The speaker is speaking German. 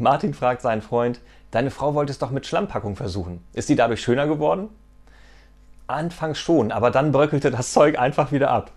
Martin fragt seinen Freund, deine Frau wollte es doch mit Schlammpackung versuchen. Ist sie dadurch schöner geworden? Anfangs schon, aber dann bröckelte das Zeug einfach wieder ab.